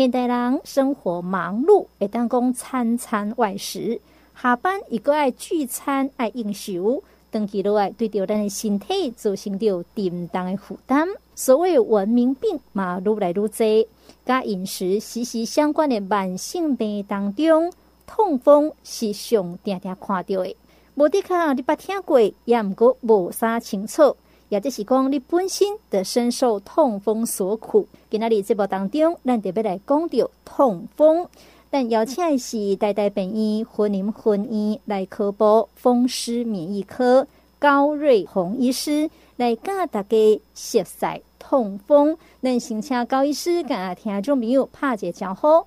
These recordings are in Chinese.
现代人生活忙碌，会当讲餐餐外食，下班一个爱聚餐爱应酬，长期落来对着咱的身体造成着沉重的负担。所谓文明病嘛，愈来愈多，甲饮食息息相关的慢性病当中，痛风是上常常看到的。无的确你捌听过，也毋过无啥清楚。也就是讲，你本身的深受痛风所苦。今仔日节目当中，咱特别来讲到痛风。咱邀请的是台大病院云林分院内科部风湿免疫科高瑞红医师来教大家熟悉痛风。咱先请高医师甲听众朋友拍一个招呼。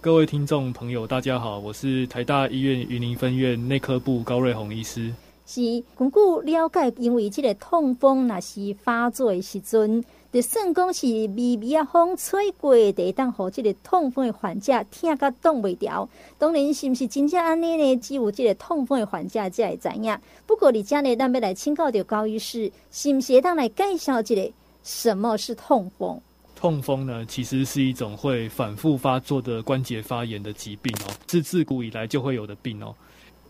各位听众朋友，大家好，我是台大医院云林分院内科部高瑞红医师。是根据了解，因为这个痛风若是发作的时阵，就算讲是微微啊风吹过，就会当互这个痛风的患者听甲挡袂牢。当然，是毋是真正安尼呢？只有这个痛风的患者才会知影。不过，你将来咱要来请教着高医师，是毋是会当来介绍这个什么是痛风？痛风呢，其实是一种会反复发作的关节发炎的疾病哦，是自古以来就会有的病哦。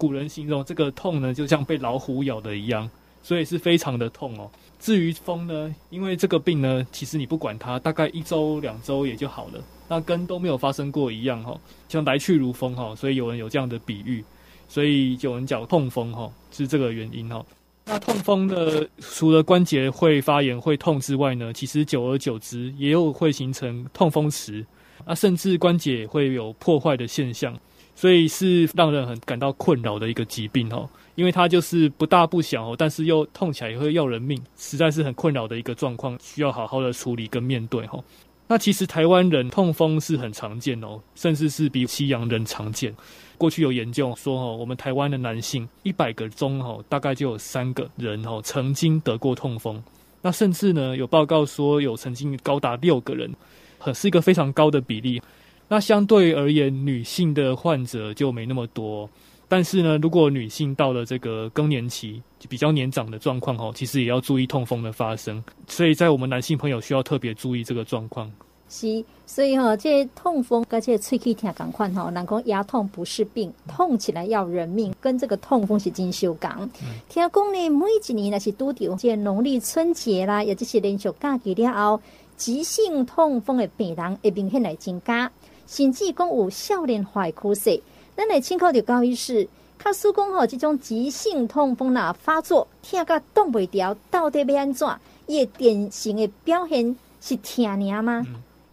古人形容这个痛呢，就像被老虎咬的一样，所以是非常的痛哦。至于风呢，因为这个病呢，其实你不管它，大概一周两周也就好了，那跟都没有发生过一样哈，像来去如风哈。所以有人有这样的比喻，所以有人讲痛风哈，是这个原因哈。那痛风呢，除了关节会发炎会痛之外呢，其实久而久之也有会形成痛风池，啊，甚至关节会有破坏的现象。所以是让人很感到困扰的一个疾病哦，因为它就是不大不小哦，但是又痛起来也会要人命，实在是很困扰的一个状况，需要好好的处理跟面对哦。那其实台湾人痛风是很常见哦，甚至是比西洋人常见。过去有研究说哦，我们台湾的男性一百个中哦，大概就有三个人哦曾经得过痛风。那甚至呢有报告说有曾经高达六个人，很是一个非常高的比例。那相对而言，女性的患者就没那么多。但是呢，如果女性到了这个更年期，就比较年长的状况哦，其实也要注意痛风的发生。所以在我们男性朋友需要特别注意这个状况。是，所以哈，这痛风跟这喙齿疼同款哈，人讲牙痛不是病，痛起来要人命，跟这个痛风是真相共。嗯、听讲呢，每一年那是拄到这农历春节啦，也就是连续假期了后，急性痛风的病人会明显来增加。甚至讲有少年化的趋势，咱来请教着高医师，卡叔讲吼，这种急性痛风呐发作，疼甲动袂调，到底要安怎？伊诶典型的表现是疼尔吗？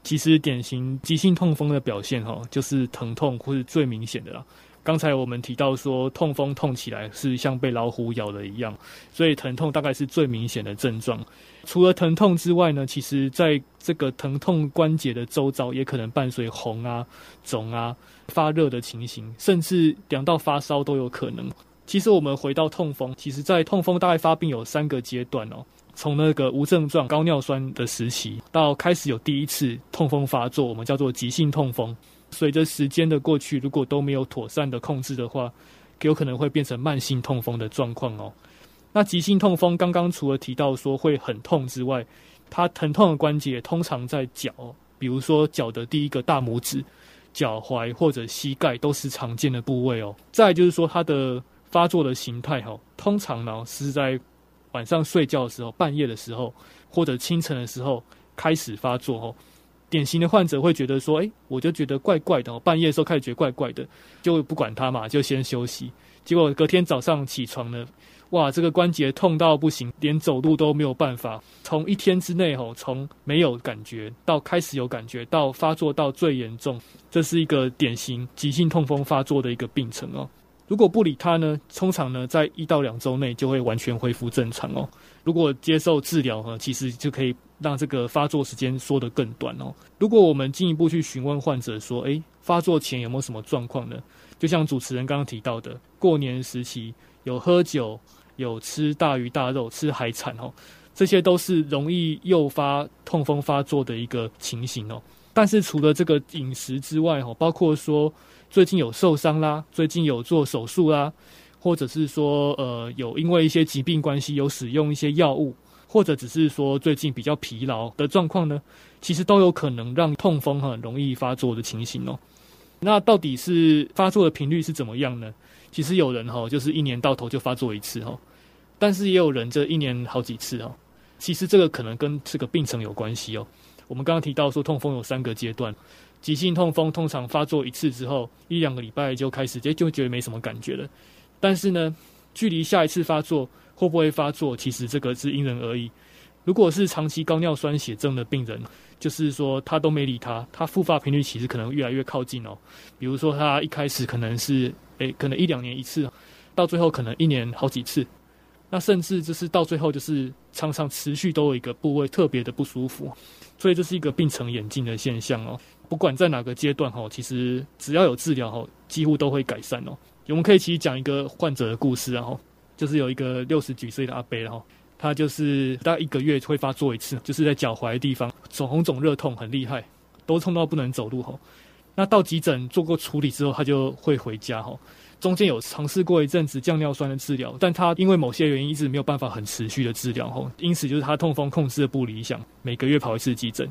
其实典型急性痛风的表现吼，就是疼痛或是最明显的啦。刚才我们提到说，痛风痛起来是像被老虎咬了一样，所以疼痛大概是最明显的症状。除了疼痛之外呢，其实在这个疼痛关节的周遭，也可能伴随红啊、肿啊、发热的情形，甚至凉到发烧都有可能。其实我们回到痛风，其实在痛风大概发病有三个阶段哦，从那个无症状高尿酸的时期，到开始有第一次痛风发作，我们叫做急性痛风。随着时间的过去，如果都没有妥善的控制的话，有可能会变成慢性痛风的状况哦。那急性痛风刚刚除了提到说会很痛之外，它疼痛的关节通常在脚，比如说脚的第一个大拇指、脚踝或者膝盖都是常见的部位哦。再就是说它的发作的形态哈，通常呢是在晚上睡觉的时候、半夜的时候或者清晨的时候开始发作哦。典型的患者会觉得说：“诶，我就觉得怪怪的，半夜的时候开始觉得怪怪的，就不管他嘛，就先休息。结果隔天早上起床呢，哇，这个关节痛到不行，连走路都没有办法。从一天之内吼，从没有感觉到开始有感觉，到发作到最严重，这是一个典型急性痛风发作的一个病程哦。如果不理他呢，通常呢在一到两周内就会完全恢复正常哦。如果接受治疗呢，其实就可以。”让这个发作时间缩得更短哦。如果我们进一步去询问患者说：“诶，发作前有没有什么状况呢？”就像主持人刚刚提到的，过年时期有喝酒、有吃大鱼大肉、吃海产哦，这些都是容易诱发痛风发作的一个情形哦。但是除了这个饮食之外哦，包括说最近有受伤啦，最近有做手术啦，或者是说呃有因为一些疾病关系有使用一些药物。或者只是说最近比较疲劳的状况呢，其实都有可能让痛风很容易发作的情形哦。那到底是发作的频率是怎么样呢？其实有人哈，就是一年到头就发作一次哈，但是也有人这一年好几次哈。其实这个可能跟这个病程有关系哦。我们刚刚提到说，痛风有三个阶段，急性痛风通常发作一次之后，一两个礼拜就开始就就觉得没什么感觉了。但是呢，距离下一次发作会不会发作，其实这个是因人而异。如果是长期高尿酸血症的病人，就是说他都没理他，他复发频率其实可能越来越靠近哦。比如说他一开始可能是诶，可能一两年一次，到最后可能一年好几次。那甚至就是到最后，就是常常持续都有一个部位特别的不舒服，所以这是一个病程演进的现象哦。不管在哪个阶段哈，其实只要有治疗哈，几乎都会改善哦。我们可以其实讲一个患者的故事，然后就是有一个六十几岁的阿伯，然后他就是大概一个月会发作一次，就是在脚踝的地方肿红肿热痛很厉害，都痛到不能走路哈。那到急诊做过处理之后，他就会回家哈。中间有尝试过一阵子降尿酸的治疗，但他因为某些原因一直没有办法很持续的治疗吼，因此就是他痛风控制的不理想，每个月跑一次急诊。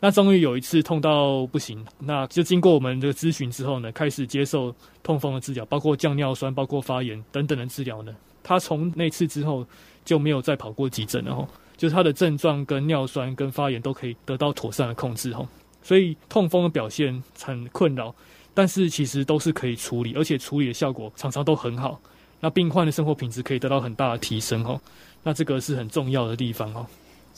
那终于有一次痛到不行，那就经过我们的咨询之后呢，开始接受痛风的治疗，包括降尿酸、包括发炎等等的治疗呢。他从那次之后就没有再跑过急诊了吼，就是他的症状跟尿酸跟发炎都可以得到妥善的控制吼，所以痛风的表现很困扰。但是其实都是可以处理，而且处理的效果常常都很好。那病患的生活品质可以得到很大的提升哈。那这个是很重要的地方哦。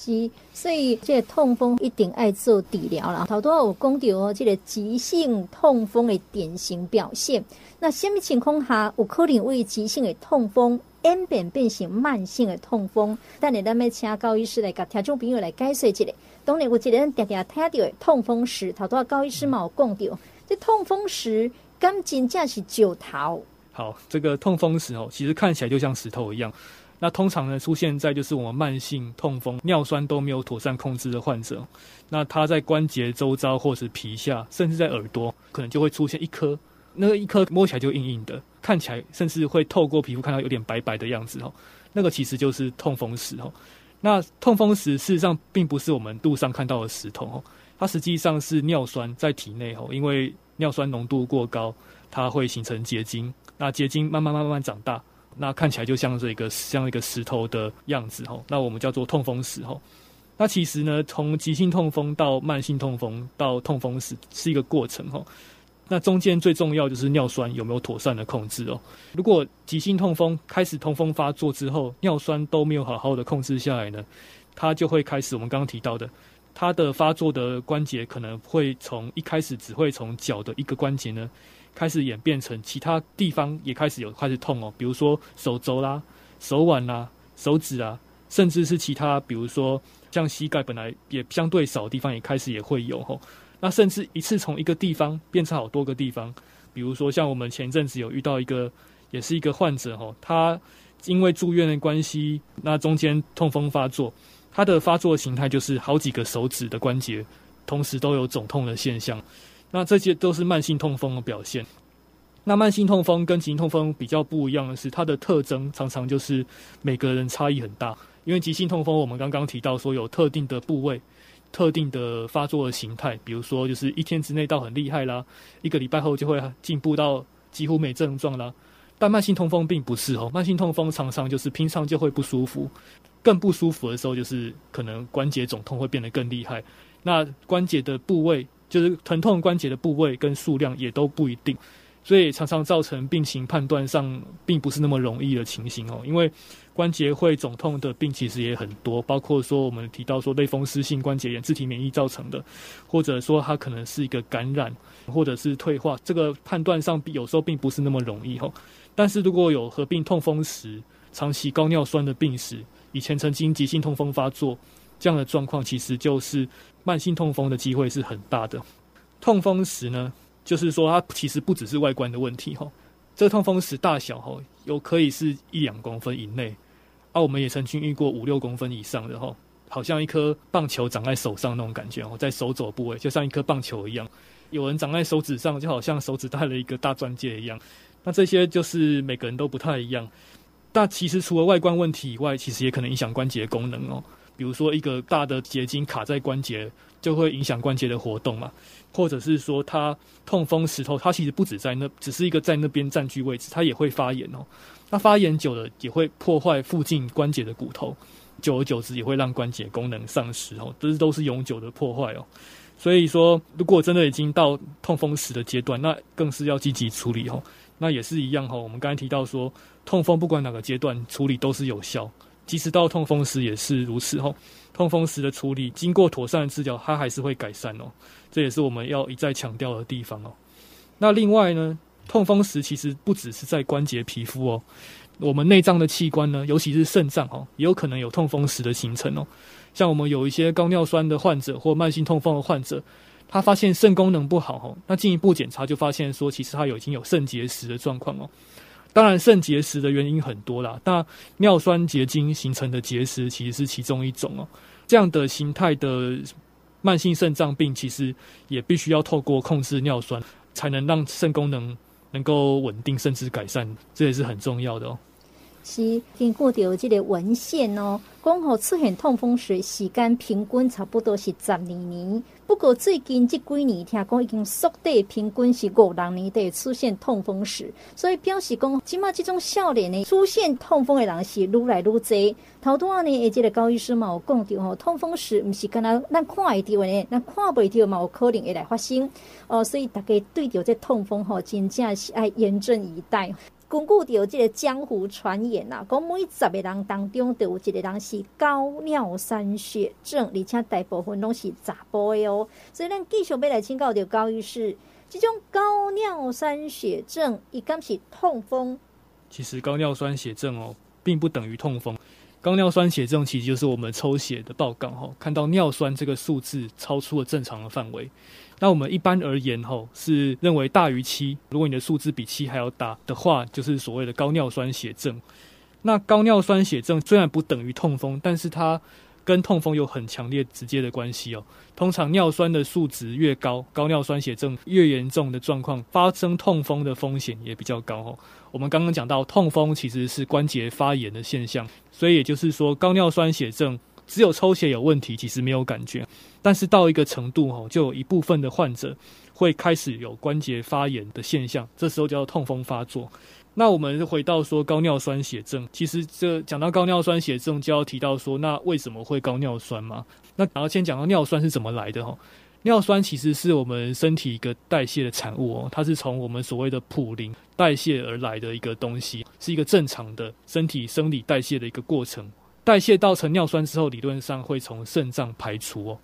是，所以这个痛风一定爱做治疗啦。头多有讲到哦，这个急性痛风的典型表现。那什么情况下有可能为急性的痛风演变变成慢性的痛风？但你咱们请高医师来给听众朋友来解释一下。当然，有一个人常常听到的痛风时，头多高医师嘛有讲到。这痛风石刚真正是石头。好，这个痛风石哦，其实看起来就像石头一样。那通常呢，出现在就是我们慢性痛风尿酸都没有妥善控制的患者。那他在关节周遭，或是皮下，甚至在耳朵，可能就会出现一颗。那个一颗摸起来就硬硬的，看起来甚至会透过皮肤看到有点白白的样子哦。那个其实就是痛风石哦。那痛风石事实上并不是我们路上看到的石头哦。它实际上是尿酸在体内哦，因为尿酸浓度过高，它会形成结晶。那结晶慢慢慢慢长大，那看起来就像是一个像一个石头的样子吼。那我们叫做痛风石吼。那其实呢，从急性痛风到慢性痛风到痛风石是一个过程吼。那中间最重要就是尿酸有没有妥善的控制哦。如果急性痛风开始痛风发作之后，尿酸都没有好好的控制下来呢，它就会开始我们刚刚提到的。它的发作的关节可能会从一开始只会从脚的一个关节呢，开始演变成其他地方也开始有开始痛哦，比如说手肘啦、手腕啦、手指啊，甚至是其他，比如说像膝盖本来也相对少的地方也开始也会有吼。那甚至一次从一个地方变成好多个地方，比如说像我们前阵子有遇到一个也是一个患者吼，他因为住院的关系，那中间痛风发作。它的发作形态就是好几个手指的关节同时都有肿痛的现象，那这些都是慢性痛风的表现。那慢性痛风跟急性痛风比较不一样的是，它的特征常常就是每个人差异很大。因为急性痛风，我们刚刚提到说有特定的部位、特定的发作的形态，比如说就是一天之内到很厉害啦，一个礼拜后就会进步到几乎没症状啦。但慢性痛风并不是哦，慢性痛风常常就是平常就会不舒服。更不舒服的时候，就是可能关节肿痛会变得更厉害。那关节的部位，就是疼痛关节的部位跟数量也都不一定，所以常常造成病情判断上并不是那么容易的情形哦。因为关节会肿痛的病其实也很多，包括说我们提到说类风湿性关节炎、自体免疫造成的，或者说它可能是一个感染，或者是退化，这个判断上有时候并不是那么容易哦。但是如果有合并痛风石、长期高尿酸的病史，以前曾经急性痛风发作，这样的状况其实就是慢性痛风的机会是很大的。痛风石呢，就是说它其实不只是外观的问题哈，这痛风石大小哈，有可以是一两公分以内，啊，我们也曾经遇过五六公分以上的哈，好像一颗棒球长在手上那种感觉哦，在手肘部位就像一颗棒球一样，有人长在手指上，就好像手指戴了一个大钻戒一样。那这些就是每个人都不太一样。但其实除了外观问题以外，其实也可能影响关节功能哦。比如说一个大的结晶卡在关节，就会影响关节的活动嘛。或者是说它痛风石头，它其实不止在那，只是一个在那边占据位置，它也会发炎哦。那发炎久了也会破坏附近关节的骨头，久而久之也会让关节功能丧失哦。这是都是永久的破坏哦。所以说，如果真的已经到痛风石的阶段，那更是要积极处理哦。那也是一样哈，我们刚才提到说，痛风不管哪个阶段处理都是有效，即使到痛风石也是如此哦。痛风石的处理经过妥善的治疗，它还是会改善哦，这也是我们要一再强调的地方哦。那另外呢，痛风石其实不只是在关节皮肤哦，我们内脏的器官呢，尤其是肾脏哦，也有可能有痛风石的形成哦。像我们有一些高尿酸的患者或慢性痛风的患者。他发现肾功能不好哦，那进一步检查就发现说，其实他有已经有肾结石的状况哦。当然，肾结石的原因很多啦，那尿酸结晶形成的结石其实是其中一种哦。这样的形态的慢性肾脏病，其实也必须要透过控制尿酸，才能让肾功能能够稳定甚至改善，这也是很重要的哦。是经过掉这个文献哦，讲吼出现痛风石时间平均差不多是十二年，不过最近这几年听讲已经缩短，平均是五六年才出现痛风石，所以表示讲，起码这种少年呢出现痛风的人是愈来愈多。头拄仔呢，诶，这个高医师嘛有讲到吼，痛风石毋是干那咱看会到的，咱看不到嘛有可能会来发生哦，所以大家对着这痛风吼，真正是爱严阵以待。根据着这个江湖传言呐，讲每十个人当中都有一个人是高尿酸血症，而且大部分拢是查甫的哦。所以咱继续要来请教着高医师，这种高尿酸血症伊敢是痛风？其实高尿酸血症哦，并不等于痛风。高尿酸血症其实就是我们抽血的报告哈，看到尿酸这个数字超出了正常的范围。那我们一般而言，吼是认为大于七，如果你的数字比七还要大的话，就是所谓的高尿酸血症。那高尿酸血症虽然不等于痛风，但是它跟痛风有很强烈直接的关系哦。通常尿酸的数值越高，高尿酸血症越严重的状况，发生痛风的风险也比较高哦。我们刚刚讲到，痛风其实是关节发炎的现象，所以也就是说，高尿酸血症。只有抽血有问题，其实没有感觉，但是到一个程度吼，就有一部分的患者会开始有关节发炎的现象，这时候叫痛风发作。那我们回到说高尿酸血症，其实这讲到高尿酸血症，就要提到说，那为什么会高尿酸吗？那然后先讲到尿酸是怎么来的吼，尿酸其实是我们身体一个代谢的产物哦，它是从我们所谓的普林代谢而来的一个东西，是一个正常的身体生理代谢的一个过程。代谢到成尿酸之后，理论上会从肾脏排出哦。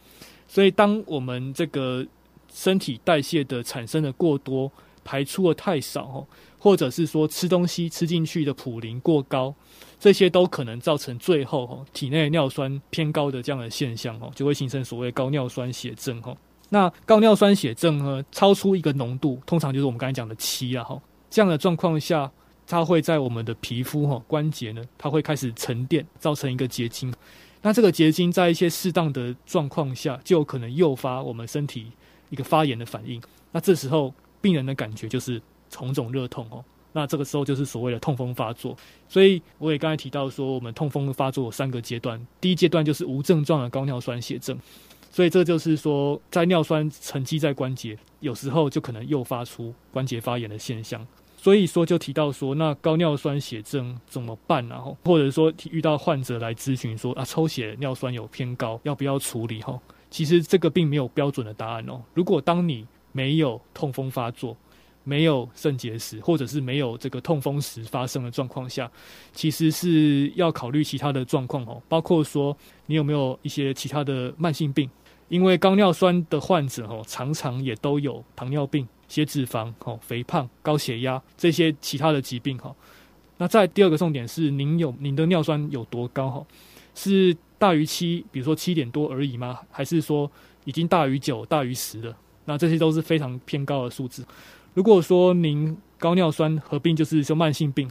所以，当我们这个身体代谢的产生的过多，排出的太少哦，或者是说吃东西吃进去的普林过高，这些都可能造成最后哦体内尿酸偏高的这样的现象哦，就会形成所谓高尿酸血症哦。那高尿酸血症呢，超出一个浓度，通常就是我们刚才讲的七啊哈，这样的状况下。它会在我们的皮肤哈关节呢，它会开始沉淀，造成一个结晶。那这个结晶在一些适当的状况下，就有可能诱发我们身体一个发炎的反应。那这时候病人的感觉就是红肿热痛哦。那这个时候就是所谓的痛风发作。所以我也刚才提到说，我们痛风发作有三个阶段，第一阶段就是无症状的高尿酸血症。所以这就是说，在尿酸沉积在关节，有时候就可能诱发出关节发炎的现象。所以说，就提到说，那高尿酸血症怎么办呢？哈，或者说遇到患者来咨询说啊，抽血尿酸有偏高，要不要处理？哈，其实这个并没有标准的答案哦。如果当你没有痛风发作，没有肾结石，或者是没有这个痛风石发生的状况下，其实是要考虑其他的状况哦，包括说你有没有一些其他的慢性病，因为高尿酸的患者哦，常常也都有糖尿病。血脂肪、肥胖、高血压这些其他的疾病哈，那在第二个重点是，您有您的尿酸有多高哈？是大于七，比如说七点多而已吗？还是说已经大于九、大于十了？那这些都是非常偏高的数字。如果说您高尿酸合并就是说慢性病，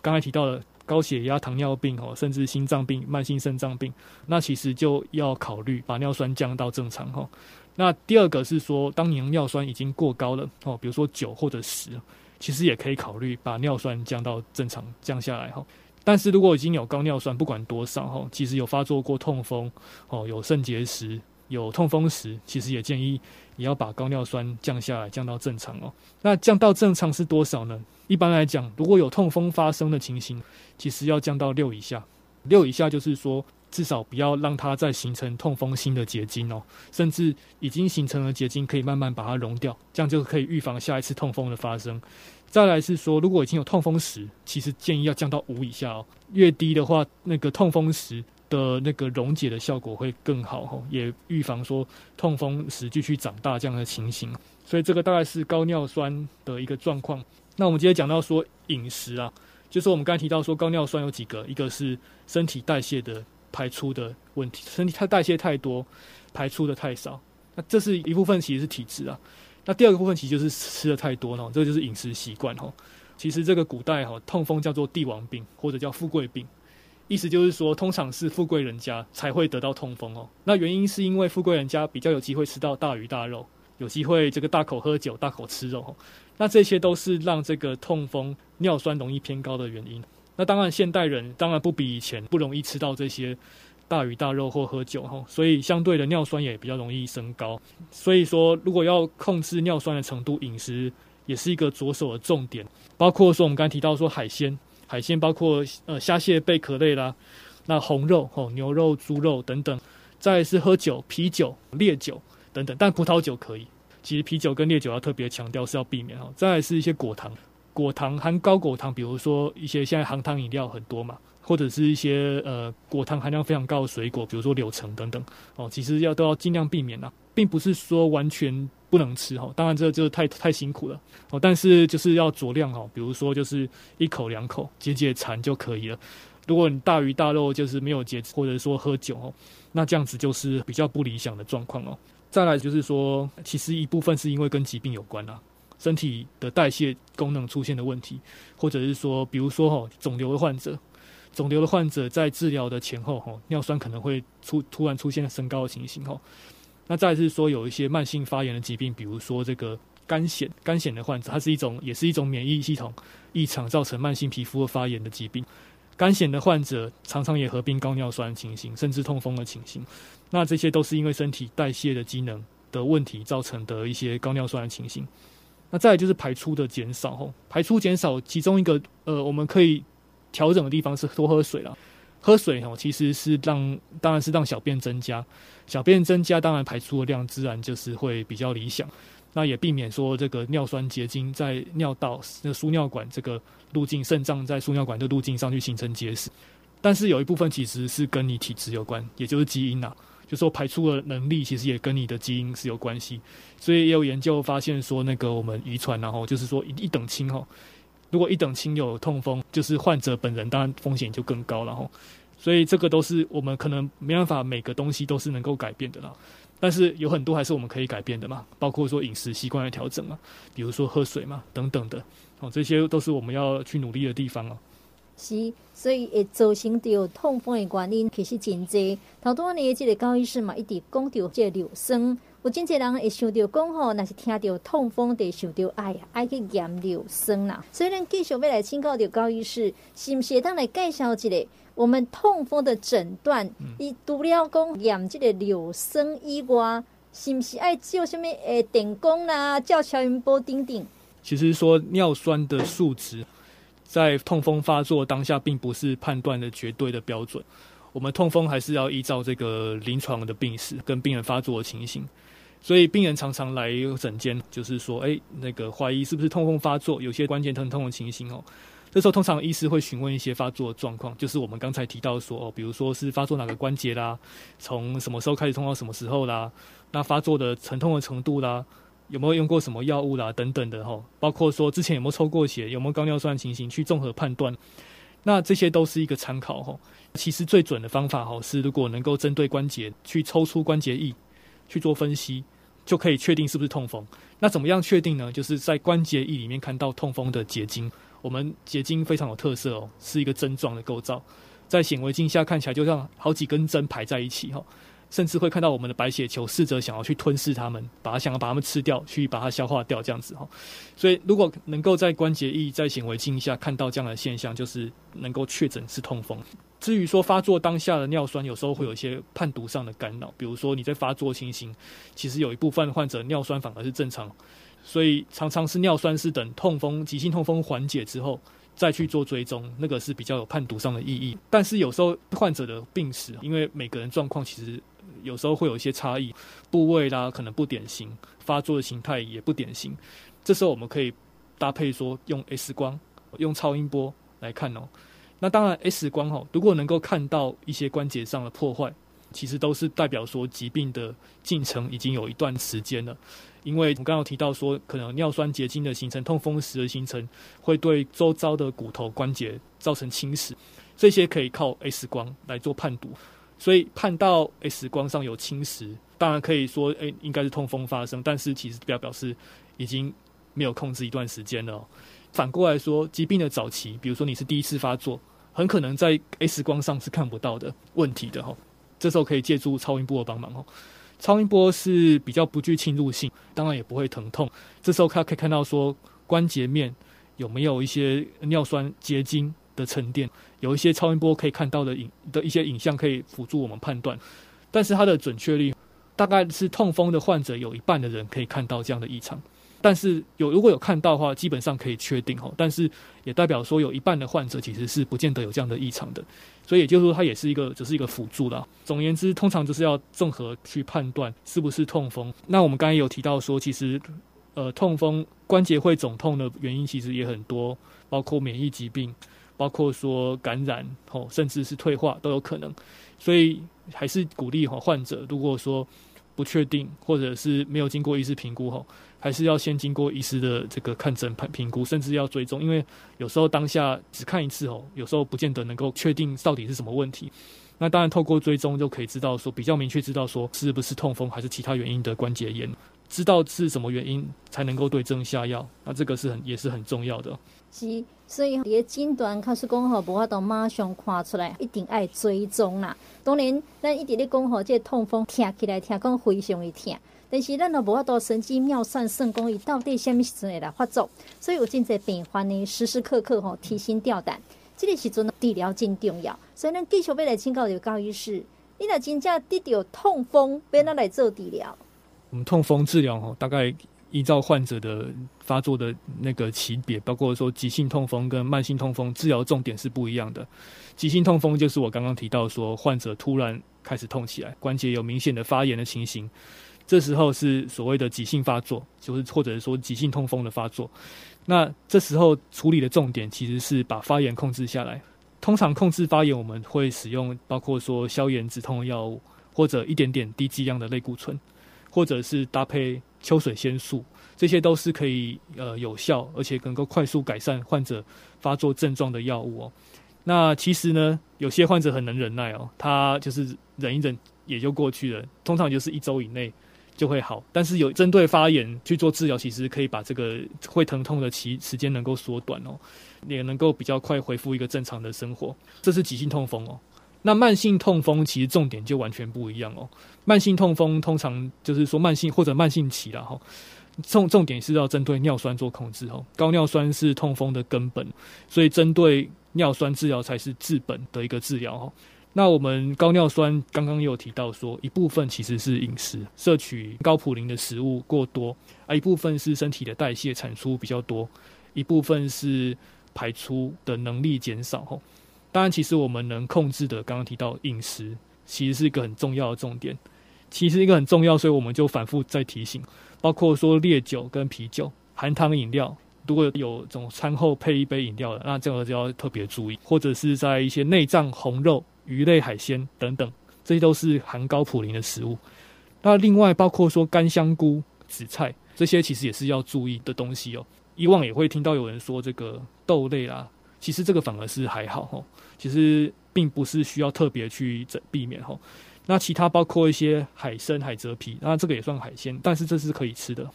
刚才提到的高血压、糖尿病哦，甚至心脏病、慢性肾脏病，那其实就要考虑把尿酸降到正常哈。那第二个是说，当您尿酸已经过高了哦，比如说九或者十，其实也可以考虑把尿酸降到正常降下来哈。但是如果已经有高尿酸，不管多少哈，其实有发作过痛风哦，有肾结石、有痛风石，其实也建议也要把高尿酸降下来，降到正常哦。那降到正常是多少呢？一般来讲，如果有痛风发生的情形，其实要降到六以下。六以下就是说，至少不要让它再形成痛风新的结晶哦，甚至已经形成了结晶，可以慢慢把它溶掉，这样就可以预防下一次痛风的发生。再来是说，如果已经有痛风时，其实建议要降到五以下哦。越低的话，那个痛风时的那个溶解的效果会更好哦，也预防说痛风时继续长大这样的情形。所以这个大概是高尿酸的一个状况。那我们接着讲到说饮食啊，就是我们刚才提到说高尿酸有几个，一个是身体代谢的排出的问题，身体它代谢太多，排出的太少，那这是一部分，其实是体质啊。那第二个部分其实就是吃的太多呢，这个就是饮食习惯哈。其实这个古代哈，痛风叫做帝王病或者叫富贵病，意思就是说，通常是富贵人家才会得到痛风哦。那原因是因为富贵人家比较有机会吃到大鱼大肉，有机会这个大口喝酒、大口吃肉，那这些都是让这个痛风尿酸容易偏高的原因。那当然，现代人当然不比以前不容易吃到这些。大鱼大肉或喝酒哈，所以相对的尿酸也比较容易升高。所以说，如果要控制尿酸的程度，饮食也是一个着手的重点。包括说我们刚才提到说海鲜，海鲜包括呃虾蟹贝壳类啦，那红肉哦牛肉、猪肉等等。再是喝酒，啤酒、烈酒等等，但葡萄酒可以。其实啤酒跟烈酒要特别强调是要避免哈。再来是一些果糖，果糖含高果糖，比如说一些现在含糖饮料很多嘛。或者是一些呃果糖含量非常高的水果，比如说柳橙等等哦，其实要都要尽量避免呐，并不是说完全不能吃哈，当然这就太太辛苦了哦，但是就是要酌量哦，比如说就是一口两口解解馋就可以了。如果你大鱼大肉就是没有节制，或者说喝酒哦，那这样子就是比较不理想的状况哦。再来就是说，其实一部分是因为跟疾病有关啦，身体的代谢功能出现的问题，或者是说，比如说哈肿瘤的患者。肿瘤的患者在治疗的前后，吼尿酸可能会出突然出现升高的情形，吼。那再是说有一些慢性发炎的疾病，比如说这个干癬，干癬的患者，它是一种也是一种免疫系统异常造成慢性皮肤的发炎的疾病。干癬的患者常常也合并高尿酸情形，甚至痛风的情形。那这些都是因为身体代谢的机能的问题造成的一些高尿酸的情形。那再就是排出的减少，排出减少，其中一个呃，我们可以。调整的地方是多喝水了，喝水哦，其实是让，当然是让小便增加，小便增加，当然排出的量自然就是会比较理想，那也避免说这个尿酸结晶在尿道、那输尿管这个路径、肾脏在输尿管的路径上去形成结石。但是有一部分其实是跟你体质有关，也就是基因呐、啊，就说排出的能力其实也跟你的基因是有关系，所以也有研究发现说，那个我们遗传然后就是说一一等亲哈。如果一等亲有痛风，就是患者本人当然风险就更高了哈。所以这个都是我们可能没办法每个东西都是能够改变的啦。但是有很多还是我们可以改变的嘛，包括说饮食习惯的调整啊，比如说喝水嘛等等的哦，这些都是我们要去努力的地方啊。是，所以会造成到痛风的原因其实真济。头多年这个高医师嘛，一直讲到这个尿酸。有真济人会想到讲吼，若是听到痛风得想到哎呀，爱去验尿酸啦。所以咱继续要来请教到高医师，是不是当来介绍一个我们痛风的诊断？伊除了讲验这个尿酸以外，是不是爱照什么诶电工啦，照超音波等等？其实说尿酸的数值，在痛风发作当下，并不是判断的绝对的标准。我们痛风还是要依照这个临床的病史跟病人发作的情形。所以病人常常来诊间，就是说，哎，那个怀疑是不是痛风发作，有些关节疼痛的情形哦。这时候通常医师会询问一些发作的状况，就是我们刚才提到说，哦，比如说是发作哪个关节啦，从什么时候开始痛到什么时候啦，那发作的疼痛的程度啦，有没有用过什么药物啦，等等的哈，包括说之前有没有抽过血，有没有高尿酸的情形，去综合判断。那这些都是一个参考哈。其实最准的方法哈，是如果能够针对关节去抽出关节液去做分析。就可以确定是不是痛风。那怎么样确定呢？就是在关节液里面看到痛风的结晶。我们结晶非常有特色哦，是一个针状的构造，在显微镜下看起来就像好几根针排在一起哈。甚至会看到我们的白血球试着想要去吞噬它们，把它想要把它们吃掉，去把它消化掉这样子哈。所以如果能够在关节液在显微镜下看到这样的现象，就是能够确诊是痛风。至于说发作当下的尿酸，有时候会有一些判读上的干扰，比如说你在发作情形，其实有一部分患者尿酸反而是正常，所以常常是尿酸是等痛风急性痛风缓解之后再去做追踪，那个是比较有判读上的意义。但是有时候患者的病史，因为每个人状况其实有时候会有一些差异，部位啦可能不典型，发作的形态也不典型，这时候我们可以搭配说用 X 光、用超音波来看哦。那当然，X 光哈，如果能够看到一些关节上的破坏，其实都是代表说疾病的进程已经有一段时间了。因为我们刚刚有提到说，可能尿酸结晶的形成、痛风石的形成，会对周遭的骨头关节造成侵蚀，这些可以靠 X 光来做判读。所以判到 X 光上有侵蚀，当然可以说，诶，应该是痛风发生，但是其实表表示已经没有控制一段时间了。反过来说，疾病的早期，比如说你是第一次发作，很可能在 X 光上是看不到的问题的哈。这时候可以借助超音波的帮忙哦。超音波是比较不具侵入性，当然也不会疼痛。这时候他可以看到说关节面有没有一些尿酸结晶的沉淀，有一些超音波可以看到的影的一些影像可以辅助我们判断。但是它的准确率大概是痛风的患者有一半的人可以看到这样的异常。但是有如果有看到的话，基本上可以确定哈。但是也代表说有一半的患者其实是不见得有这样的异常的，所以也就是说它也是一个只是一个辅助啦。总而言之，通常就是要综合去判断是不是痛风。那我们刚才有提到说，其实呃痛风关节会肿痛的原因其实也很多，包括免疫疾病，包括说感染吼，甚至是退化都有可能。所以还是鼓励哈患者，如果说不确定或者是没有经过医师评估后。还是要先经过医师的这个看诊判评估，甚至要追踪，因为有时候当下只看一次哦，有时候不见得能够确定到底是什么问题。那当然透过追踪就可以知道说，比较明确知道说是不是痛风还是其他原因的关节炎，知道是什么原因才能够对症下药。那这个是很也是很重要的。是，所以你的诊断卡是讲吼，无法度马上看出来，一定爱追踪啦。当然，咱一直咧讲吼，这个痛风听起来听讲非常的痛。但是咱若无法度神机妙算算讲伊到底什么时阵会来发作，所以有真侪病患呢，时时刻刻吼提心吊胆。这个时阵治疗真重要，所以咱继续要来请教刘高医师，你若真正得到痛风，要哪来做治疗？我们痛风治疗吼，大概依照患者的发作的那个级别，包括说急性痛风跟慢性痛风，治疗重点是不一样的。急性痛风就是我刚刚提到说，患者突然开始痛起来，关节有明显的发炎的情形。这时候是所谓的急性发作，就是或者说急性痛风的发作。那这时候处理的重点其实是把发炎控制下来。通常控制发炎，我们会使用包括说消炎止痛药物，或者一点点低剂量的类固醇，或者是搭配秋水仙素，这些都是可以呃有效而且能够快速改善患者发作症状的药物哦。那其实呢，有些患者很能忍耐哦，他就是忍一忍也就过去了，通常就是一周以内。就会好，但是有针对发炎去做治疗，其实可以把这个会疼痛的期时间能够缩短哦，也能够比较快恢复一个正常的生活。这是急性痛风哦。那慢性痛风其实重点就完全不一样哦。慢性痛风通常就是说慢性或者慢性期了哈，重重点是要针对尿酸做控制哦。高尿酸是痛风的根本，所以针对尿酸治疗才是治本的一个治疗哦。那我们高尿酸刚刚有提到说，一部分其实是饮食摄取高普林的食物过多，啊，一部分是身体的代谢产出比较多，一部分是排出的能力减少。吼，当然，其实我们能控制的，刚刚提到饮食，其实是一个很重要的重点。其实一个很重要，所以我们就反复在提醒，包括说烈酒跟啤酒、含糖饮料，如果有种餐后配一杯饮料的，那这个就要特别注意，或者是在一些内脏红肉。鱼类、海鲜等等，这些都是含高普林的食物。那另外包括说干香菇、紫菜，这些其实也是要注意的东西哦。以往也会听到有人说这个豆类啦，其实这个反而是还好吼，其实并不是需要特别去避免吼。那其他包括一些海参、海蜇皮，那这个也算海鲜，但是这是可以吃的。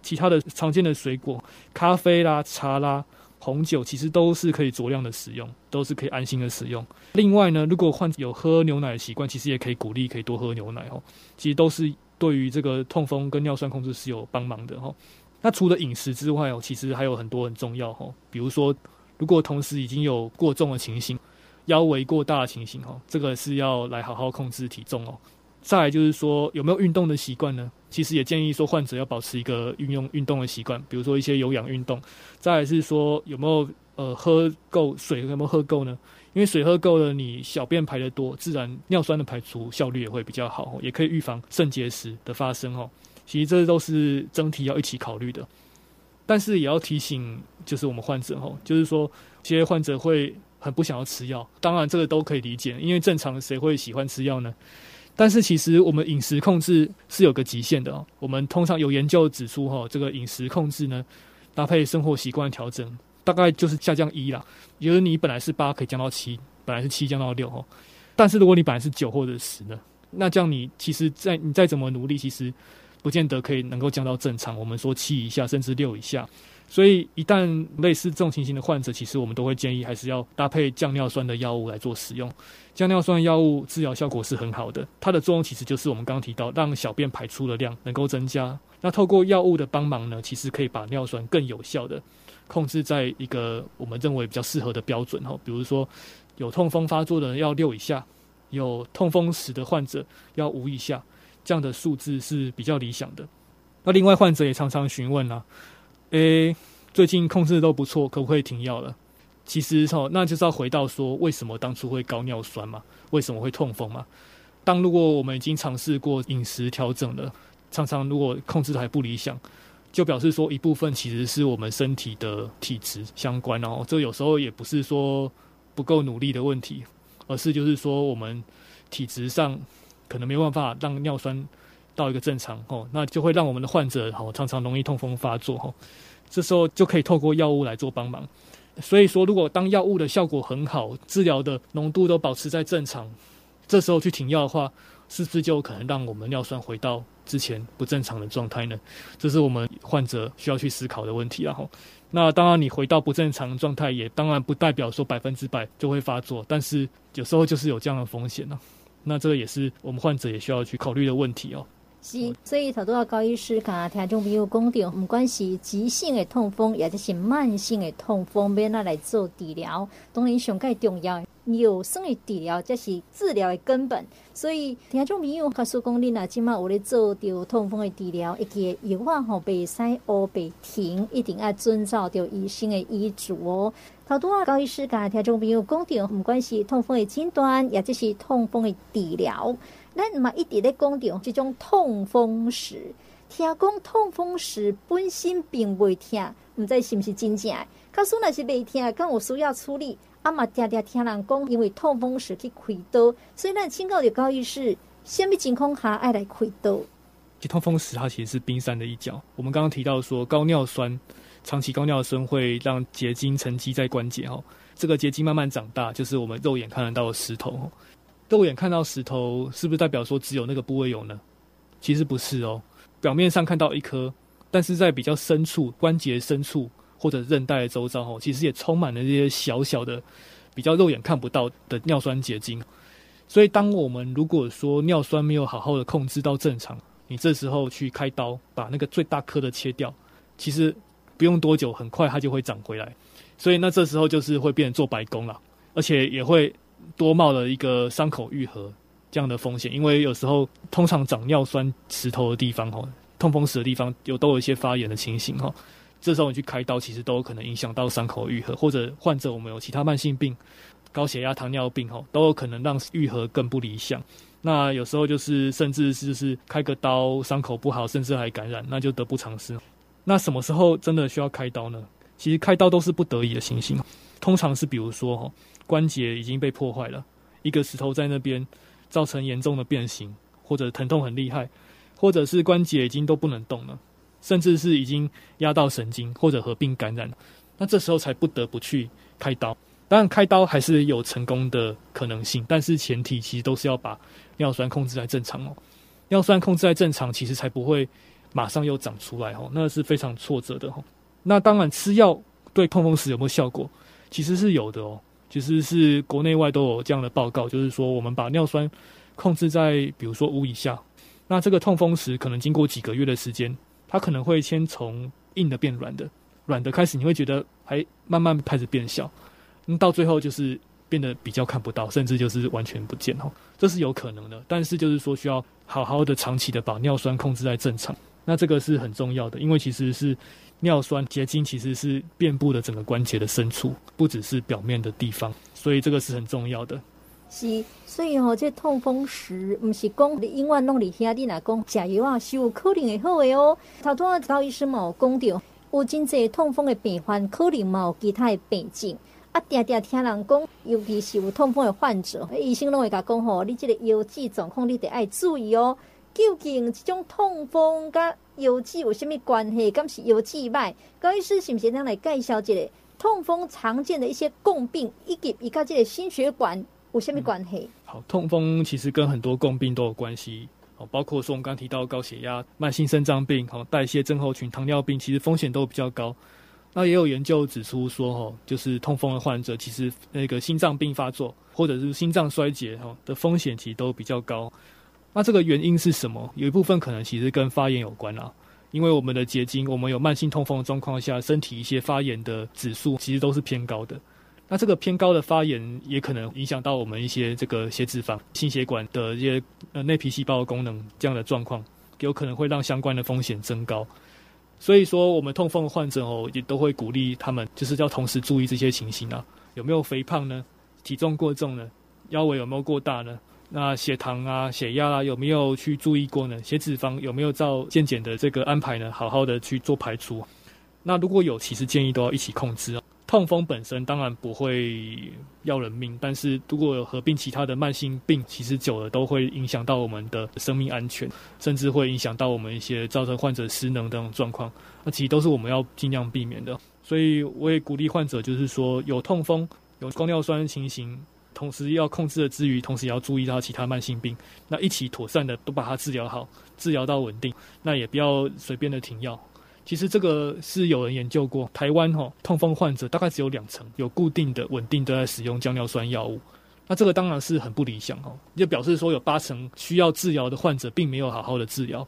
其他的常见的水果，咖啡啦、茶啦、红酒，其实都是可以酌量的使用，都是可以安心的使用。另外呢，如果患有喝牛奶的习惯，其实也可以鼓励可以多喝牛奶哦。其实都是对于这个痛风跟尿酸控制是有帮忙的哦。那除了饮食之外哦，其实还有很多很重要哦，比如说，如果同时已经有过重的情形，腰围过大的情形哦，这个是要来好好控制体重哦。再来就是说，有没有运动的习惯呢？其实也建议说，患者要保持一个运用运动的习惯，比如说一些有氧运动。再来是说，有没有呃喝够水，有没有喝够呢？因为水喝够了，你小便排得多，自然尿酸的排除效率也会比较好，也可以预防肾结石的发生哦。其实这都是整体要一起考虑的。但是也要提醒，就是我们患者吼，就是说，这些患者会很不想要吃药。当然，这个都可以理解，因为正常谁会喜欢吃药呢？但是其实我们饮食控制是有个极限的哦。我们通常有研究指出，哈，这个饮食控制呢，搭配生活习惯调整，大概就是下降一啦。也就是你本来是八，可以降到七；本来是七，降到六。哈，但是如果你本来是九或者十呢，那这样你其实再你再怎么努力，其实不见得可以能够降到正常。我们说七以下，甚至六以下。所以，一旦类似这种情形的患者，其实我们都会建议还是要搭配降尿酸的药物来做使用。降尿酸药物治疗效果是很好的，它的作用其实就是我们刚刚提到，让小便排出的量能够增加。那透过药物的帮忙呢，其实可以把尿酸更有效的控制在一个我们认为比较适合的标准哈。比如说，有痛风发作的人要六以下，有痛风史的患者要五以下，这样的数字是比较理想的。那另外，患者也常常询问啊。诶，最近控制都不错，可不可以停药了？其实哈，那就是要回到说，为什么当初会高尿酸嘛？为什么会痛风嘛？当如果我们已经尝试过饮食调整了，常常如果控制的还不理想，就表示说一部分其实是我们身体的体质相关哦。这有时候也不是说不够努力的问题，而是就是说我们体质上可能没办法让尿酸。到一个正常哦，那就会让我们的患者哦常常容易痛风发作哦，这时候就可以透过药物来做帮忙。所以说，如果当药物的效果很好，治疗的浓度都保持在正常，这时候去停药的话，是不是就可能让我们尿酸回到之前不正常的状态呢？这是我们患者需要去思考的问题。然后，那当然你回到不正常状态，也当然不代表说百分之百就会发作，但是有时候就是有这样的风险呢。那这个也是我们患者也需要去考虑的问题哦。是，所以头拄仔高医师甲听众朋友讲到，不管是急性的痛风，也就是慢性的痛风，要哪来做治疗，当然上盖重要。尿酸的治疗才是治疗的根本。所以听众朋友告诉讲，你若即马有咧做着痛风的治疗，一个药啊吼，袂使乌白停，一定要遵照着医生的医嘱哦。头拄仔高医师甲听众朋友讲到，不管是痛风的诊断，也就是痛风的治疗。咱嘛一直咧讲着这种痛风石，听讲痛风石本身并未痛，毋知是毋是真正？假使若是未痛，敢有需要处理？啊嘛，常常听人讲，因为痛风石去开刀，所以咱请教着高医师，什么情况下爱来开刀？其实痛风石它其实是冰山的一角。我们刚刚提到说，高尿酸，长期高尿酸会让结晶沉积在关节哦，这个结晶慢慢长大，就是我们肉眼看得到的石头。肉眼看到石头，是不是代表说只有那个部位有呢？其实不是哦。表面上看到一颗，但是在比较深处，关节深处或者韧带的周遭，哦，其实也充满了这些小小的、比较肉眼看不到的尿酸结晶。所以，当我们如果说尿酸没有好好的控制到正常，你这时候去开刀把那个最大颗的切掉，其实不用多久，很快它就会长回来。所以，那这时候就是会变成做白工了，而且也会。多冒了一个伤口愈合这样的风险，因为有时候通常长尿酸石头的地方，哈，痛风石的地方有都有一些发炎的情形，哈，这时候你去开刀，其实都有可能影响到伤口愈合，或者患者我们有其他慢性病，高血压、糖尿病，哈，都有可能让愈合更不理想。那有时候就是甚至是就是开个刀，伤口不好，甚至还感染，那就得不偿失。那什么时候真的需要开刀呢？其实开刀都是不得已的情形，通常是比如说哈。关节已经被破坏了，一个石头在那边造成严重的变形，或者疼痛很厉害，或者是关节已经都不能动了，甚至是已经压到神经或者合并感染，那这时候才不得不去开刀。当然，开刀还是有成功的可能性，但是前提其实都是要把尿酸控制在正常哦。尿酸控制在正常，其实才不会马上又长出来哦，那是非常挫折的哦。那当然，吃药。对痛风石有没有效果？其实是有的哦，其实是国内外都有这样的报告，就是说我们把尿酸控制在比如说五以下，那这个痛风石可能经过几个月的时间，它可能会先从硬的变软的，软的开始你会觉得还慢慢开始变小，那到最后就是。变得比较看不到，甚至就是完全不见哦，这是有可能的。但是就是说，需要好好的长期的把尿酸控制在正常，那这个是很重要的，因为其实是尿酸结晶其实是遍布的整个关节的深处，不只是表面的地方，所以这个是很重要的。是，所以哦，这痛风时不是讲你永远拢里兄弟来讲吃药啊，是有可能会好的哦。头拄高医生嘛有讲到，有真济痛风的病患可能嘛有其他的病症。啊，定定听人讲，尤其是有痛风的患者，医生拢会甲讲吼，你这个腰子状况你得爱注意哦。究竟这种痛风甲腰子有什么关系？敢是腰子歹？高医师是不是能来介绍一下痛风常见的一些共病，以及伊甲这个心血管有什么关系？好，痛风其实跟很多共病都有关系，哦，包括说我们刚提到高血压、慢性肾脏病、好代谢症候群、糖尿病，其实风险都比较高。那也有研究指出说，哈，就是痛风的患者，其实那个心脏病发作或者是心脏衰竭，哈的风险其实都比较高。那这个原因是什么？有一部分可能其实跟发炎有关啦，因为我们的结晶，我们有慢性痛风的状况下，身体一些发炎的指数其实都是偏高的。那这个偏高的发炎也可能影响到我们一些这个血脂肪、心血管的一些呃内皮细胞的功能这样的状况，有可能会让相关的风险增高。所以说，我们痛风的患者哦，也都会鼓励他们，就是要同时注意这些情形啊，有没有肥胖呢？体重过重呢？腰围有没有过大呢？那血糖啊、血压啊，有没有去注意过呢？血脂肪有没有照健检的这个安排呢？好好的去做排除。那如果有，其实建议都要一起控制啊。痛风本身当然不会要人命，但是如果有合并其他的慢性病，其实久了都会影响到我们的生命安全，甚至会影响到我们一些造成患者失能等状况。那其实都是我们要尽量避免的。所以我也鼓励患者，就是说有痛风、有高尿酸情形，同时要控制的之余，同时也要注意到其他慢性病，那一起妥善的都把它治疗好，治疗到稳定，那也不要随便的停药。其实这个是有人研究过，台湾哈痛风患者大概只有两成有固定的、稳定都在使用降尿酸药物，那这个当然是很不理想哈，就表示说有八成需要治疗的患者并没有好好的治疗。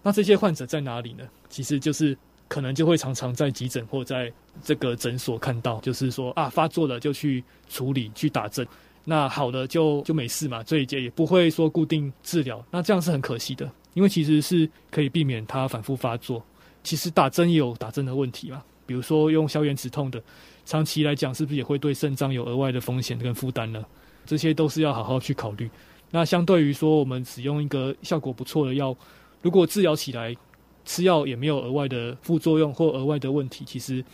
那这些患者在哪里呢？其实就是可能就会常常在急诊或在这个诊所看到，就是说啊发作了就去处理去打针，那好了就就没事嘛，所以也也不会说固定治疗，那这样是很可惜的，因为其实是可以避免它反复发作。其实打针也有打针的问题嘛，比如说用消炎止痛的，长期来讲是不是也会对肾脏有额外的风险跟负担呢？这些都是要好好去考虑。那相对于说我们使用一个效果不错的药，如果治疗起来吃药也没有额外的副作用或额外的问题，其实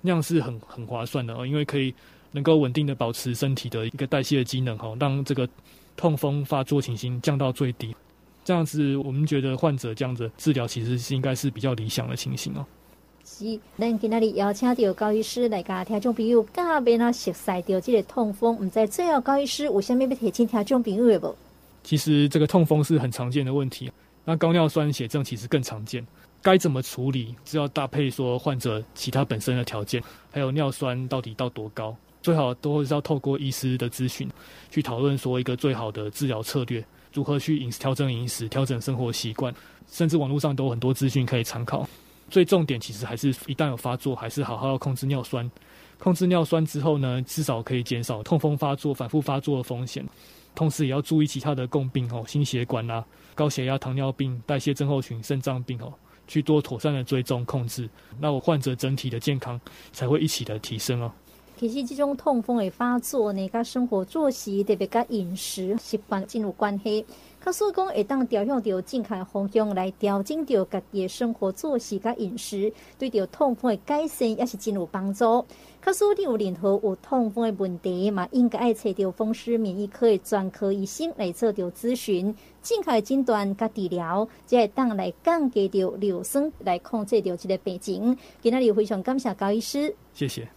那样是很很划算的哦，因为可以能够稳定的保持身体的一个代谢的机能哈，让这个痛风发作情形降到最低。这样子，我们觉得患者这样子治疗其实是应该是比较理想的情形哦。是，咱今天里邀请到高医师来跟听众朋友，加倍那熟悉到这个痛风。唔知最后高医师有啥物要提醒听众朋友的不？其实这个痛风是很常见的问题，那高尿酸血症其实更常见。该怎么处理？是要搭配说患者其他本身的条件，还有尿酸到底到多高，最好都是要透过医师的咨询去讨论说一个最好的治疗策略。如何去饮食调整饮食、调整生活习惯，甚至网络上都有很多资讯可以参考。最重点其实还是一旦有发作，还是好好要控制尿酸。控制尿酸之后呢，至少可以减少痛风发作、反复发作的风险。同时也要注意其他的共病哦，心血管啊、高血压、糖尿病、代谢症候群、肾脏病哦，去多妥善的追踪控制。那我患者整体的健康才会一起的提升哦。其实这种痛风的发作呢，跟生活作息特别跟饮食习惯进入关系。他所讲会当调向到正确方向来调整到家己的生活作息跟饮食，对到痛风的改善也是真有帮助。他说你有任何有痛风的问题嘛，应该爱找到风湿免疫科的专科医生来做到咨询，正确诊断跟治疗，才会当来降低着尿酸来控制着这个病情。今天非常感谢高医师，谢谢。